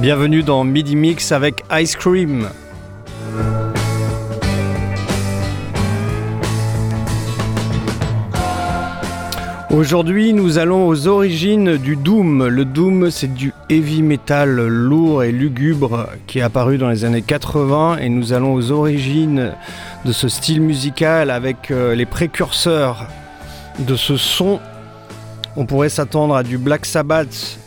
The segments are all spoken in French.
Bienvenue dans Midi Mix avec Ice Cream. Aujourd'hui, nous allons aux origines du Doom. Le Doom, c'est du heavy metal lourd et lugubre qui est apparu dans les années 80 et nous allons aux origines de ce style musical avec euh, les précurseurs de ce son. On pourrait s'attendre à du Black Sabbath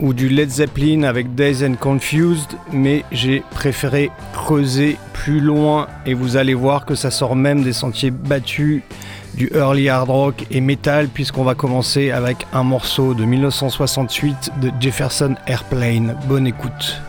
ou du Led Zeppelin avec Days and Confused, mais j'ai préféré creuser plus loin et vous allez voir que ça sort même des sentiers battus du early hard rock et metal puisqu'on va commencer avec un morceau de 1968 de Jefferson Airplane. Bonne écoute.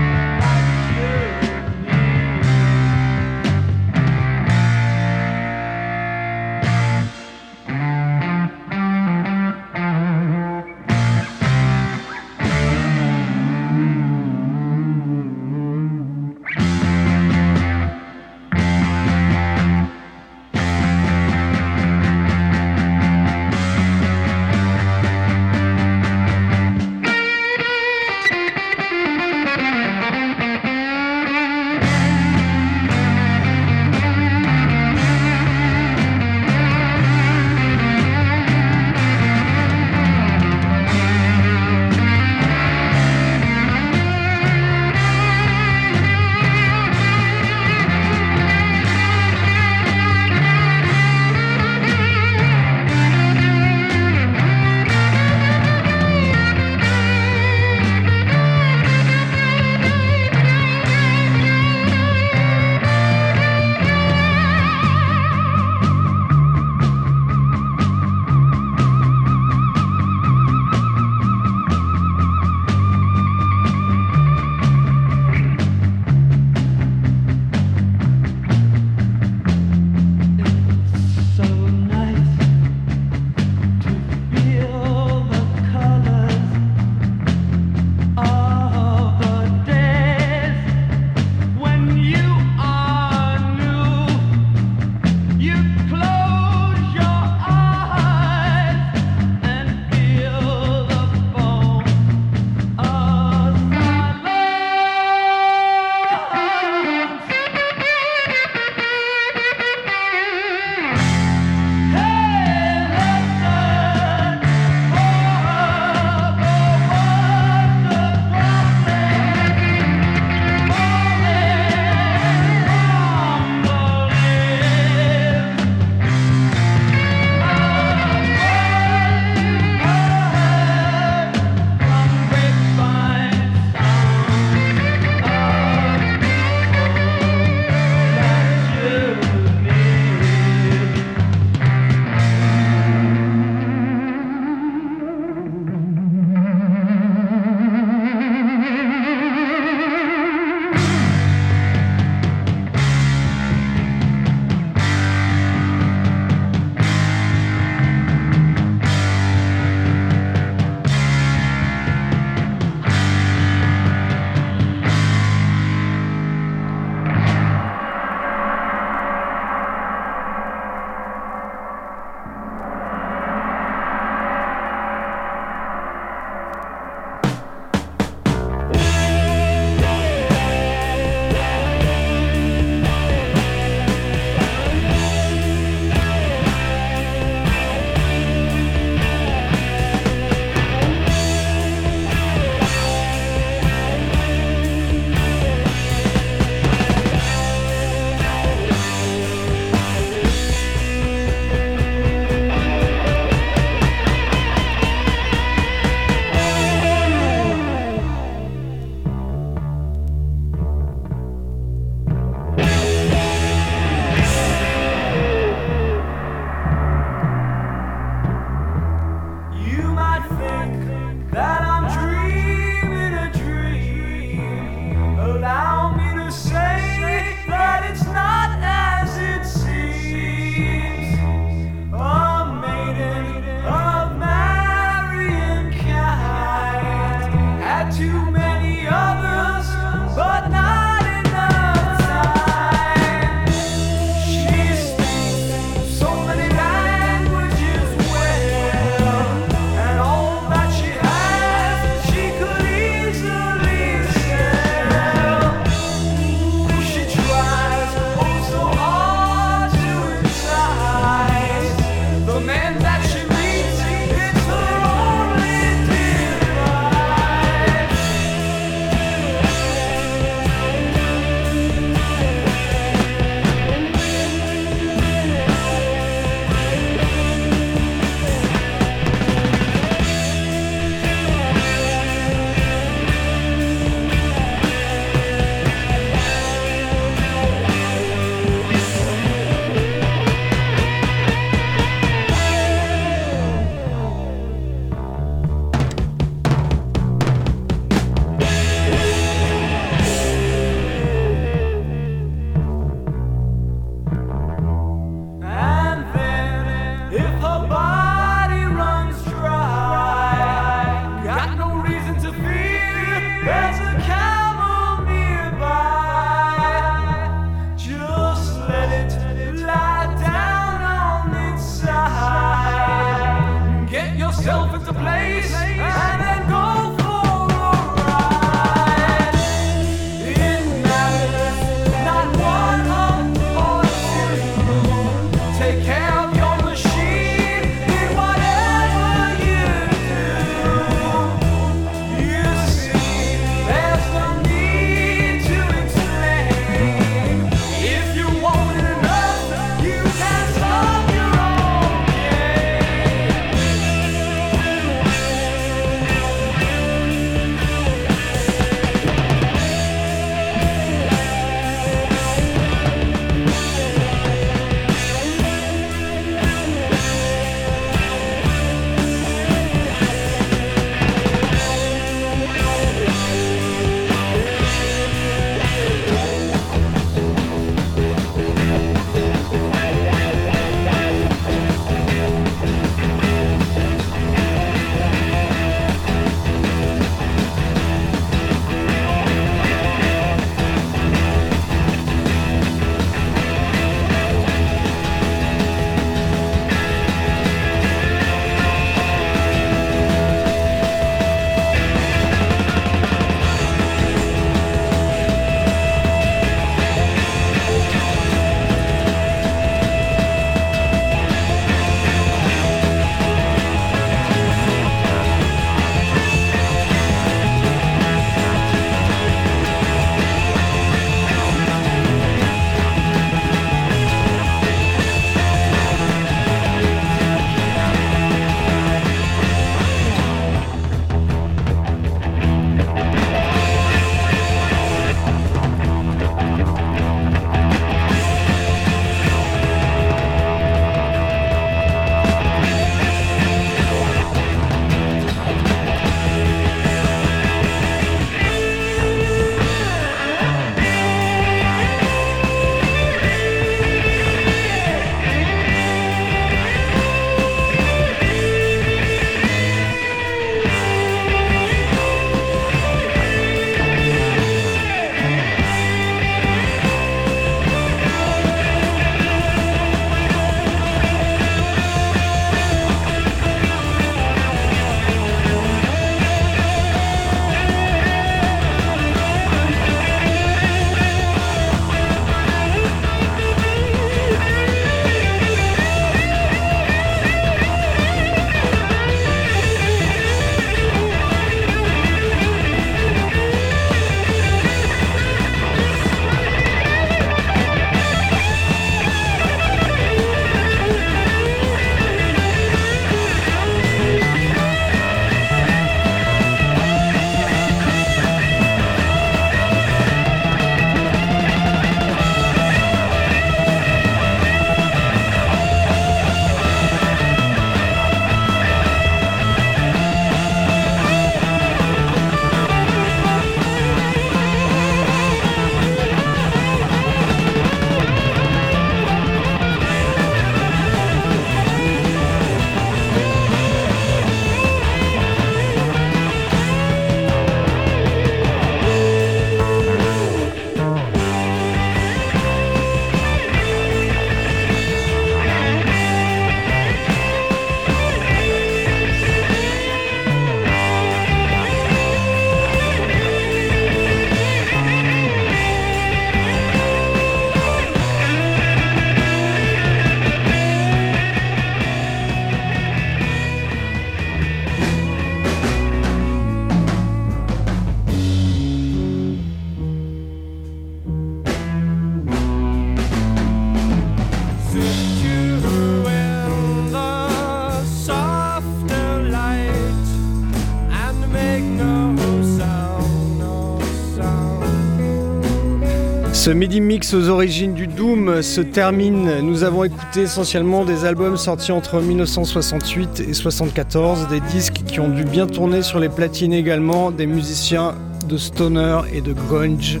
Ce midi mix aux origines du Doom se termine. Nous avons écouté essentiellement des albums sortis entre 1968 et 1974, des disques qui ont dû bien tourner sur les platines également, des musiciens de stoner et de grunge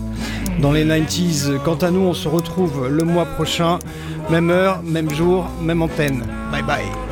dans les 90s. Quant à nous, on se retrouve le mois prochain, même heure, même jour, même antenne. Bye bye.